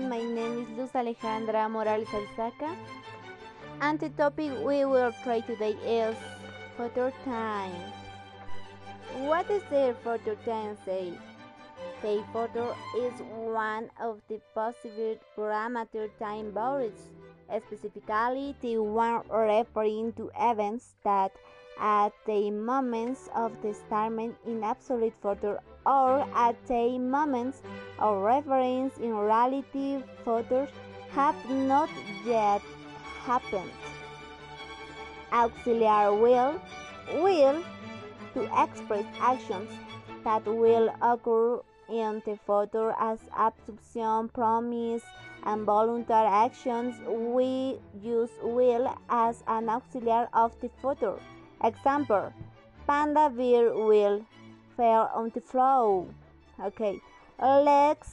everyone, my name is Luz Alejandra Morales Alzaca and the topic we will try today is photo time. What does the photo time say? The photo is one of the possible parameter time values, specifically the one referring to events that at the moments of the starment in absolute photo or at the moments of reference in relative photos have not yet happened. Auxiliary will will to express actions that will occur in the photo as absorption, promise, and voluntary actions. We use will as an auxiliary of the photo. Example, panda bear will fell on the floor. Okay, legs,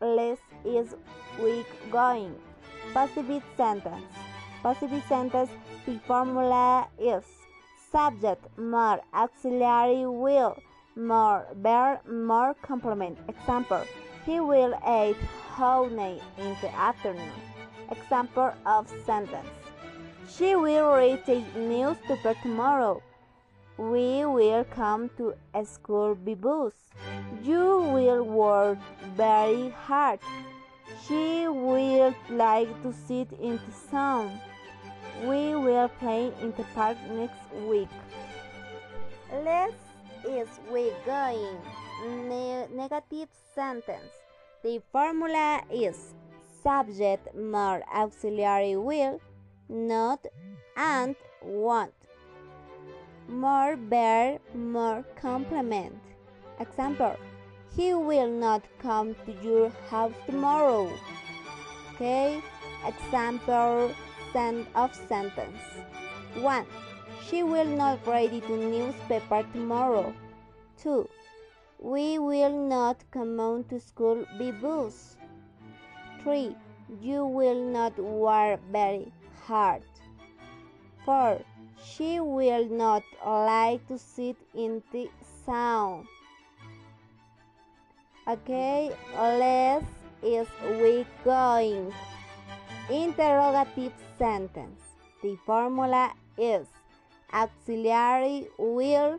less is weak going. Passive sentence. Passive sentence, the formula is subject more auxiliary will more verb more complement. Example, he will eat honey in the afternoon. Example of sentence. She will read the newspaper tomorrow. We will come to school by bus. You will work very hard. She will like to sit in the sun. We will play in the park next week. Let's is we going? Ne negative sentence. The formula is subject more auxiliary will, not, and want. More bear, more compliment. Example, he will not come to your house tomorrow. Okay, example send of sentence. 1. She will not read the newspaper tomorrow. 2. We will not come on to school by bus. 3. You will not work very hard. 4. She will not like to sit in the sun. Okay, let's is we going? Interrogative sentence. The formula is auxiliary will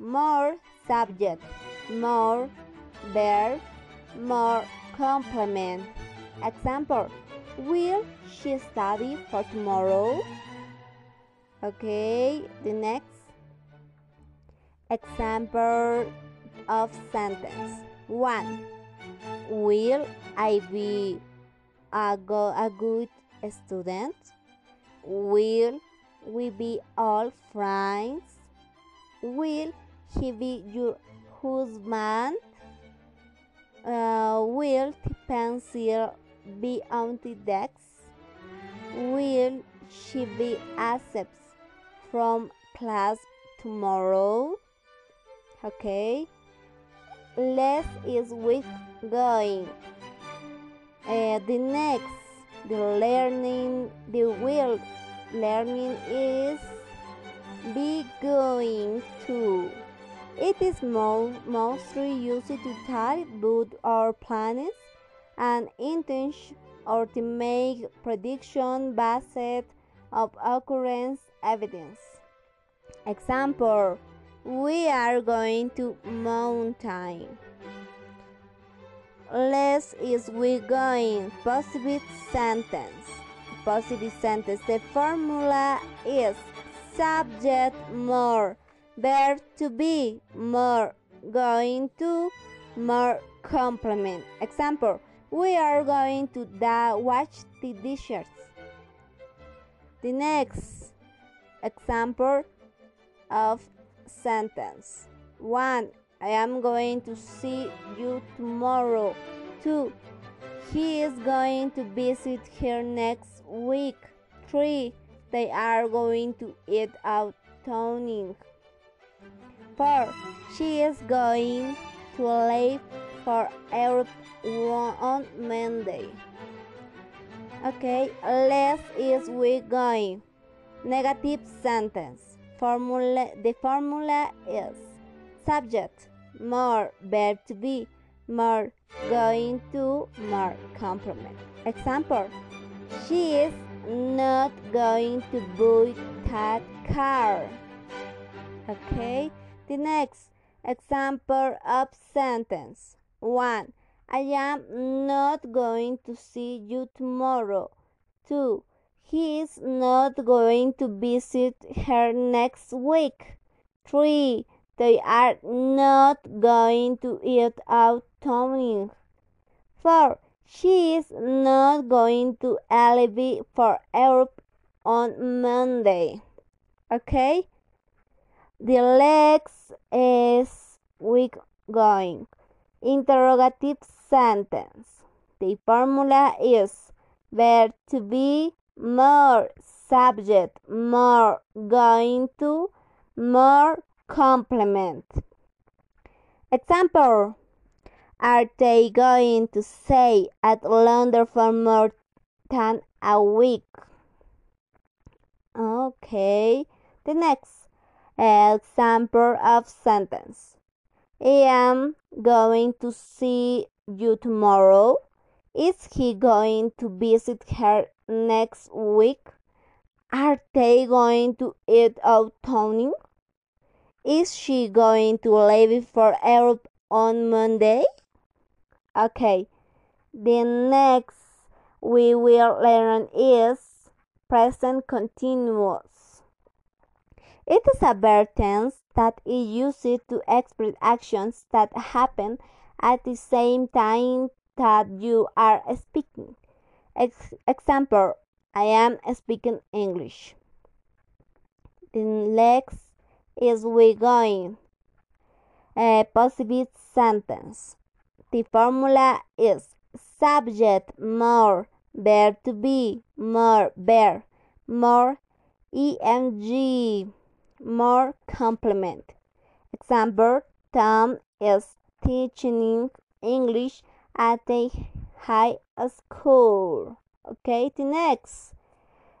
more subject more verb more complement. Example Will she study for tomorrow? Okay, the next example of sentence. 1. Will I be a, go, a good student? Will we be all friends? Will he be your husband? Uh, will the pencil be on the desk? Will she be accepted from class tomorrow? Okay. Less is with going. Uh, the next, the learning, the will learning is be going to. It is mo mostly used to type boot our plans and intention or to make prediction based of occurrence evidence. Example, we are going to mountain. Less is we going. Positive sentence. Positive sentence. The formula is subject more, verb to be more, going to more complement. Example, we are going to da watch the dishes. The next example of sentence. 1. I am going to see you tomorrow. 2. He is going to visit her next week. 3. They are going to eat out toning. 4. She is going to leave for Europe on Monday. Okay, less is we going. Negative sentence. Formula the formula is subject more verb to be more going to more complement. Example She is not going to buy that car. Okay, the next example of sentence 1. I am not going to see you tomorrow. 2. He is not going to visit her next week. 3. They are not going to eat out tonight. 4. She is not going to leave for Europe on Monday. Okay? The legs is week going. Interrogative sentence. The formula is verb to be more subject more going to more complement. Example Are they going to stay at London for more than a week? Okay, the next example of sentence. I am going to see you tomorrow. Is he going to visit her next week? Are they going to eat out Tony? Is she going to leave for Europe on Monday? Okay, the next we will learn is present continuous. It is a verb tense that is used to express actions that happen at the same time that you are speaking. Ex example, I am speaking English. The next is we going? A positive sentence. The formula is subject more, verb to be, more, verb, more, ing, more complement. Example, Tom is teaching English at a high school. Okay, the next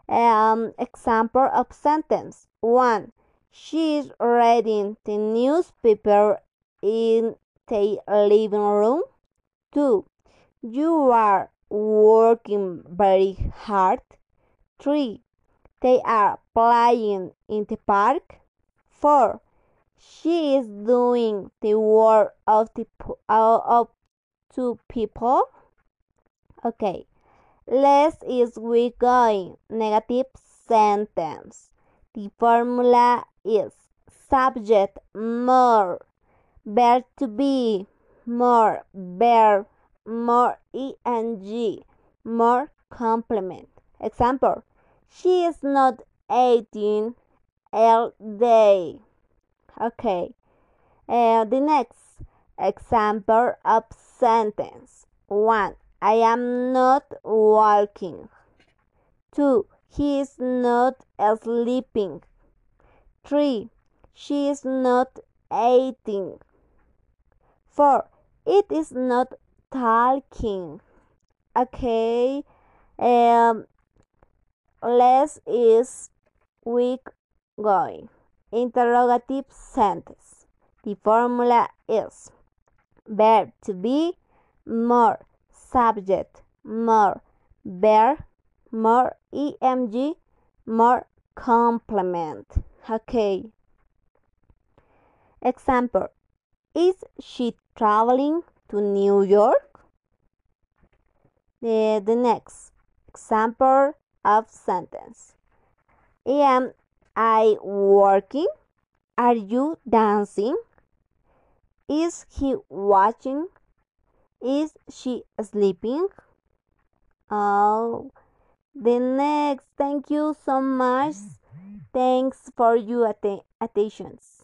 um, example of sentence. 1. She's reading the newspaper in the living room. 2. You are working very hard. 3. They are playing in the park. 4. She is doing the work of the of two people. Okay. Less is we going. Negative sentence. The formula is subject more, verb to be more, verb more ing, more complement. Example: She is not eating all day. Okay. Uh, the next example of sentence. 1. I am not walking. 2. He is not sleeping. 3. She is not eating. 4. It is not talking. Okay. Um, less is weak going. Interrogative sentence. The formula is verb to be more, subject more, bear, more, EMG, more, complement. Okay. Example Is she traveling to New York? The, the next example of sentence Am I working? Are you dancing? Is he watching? Is she sleeping? Oh, the next. Thank you so much. Mm. Thanks for your att- attentions.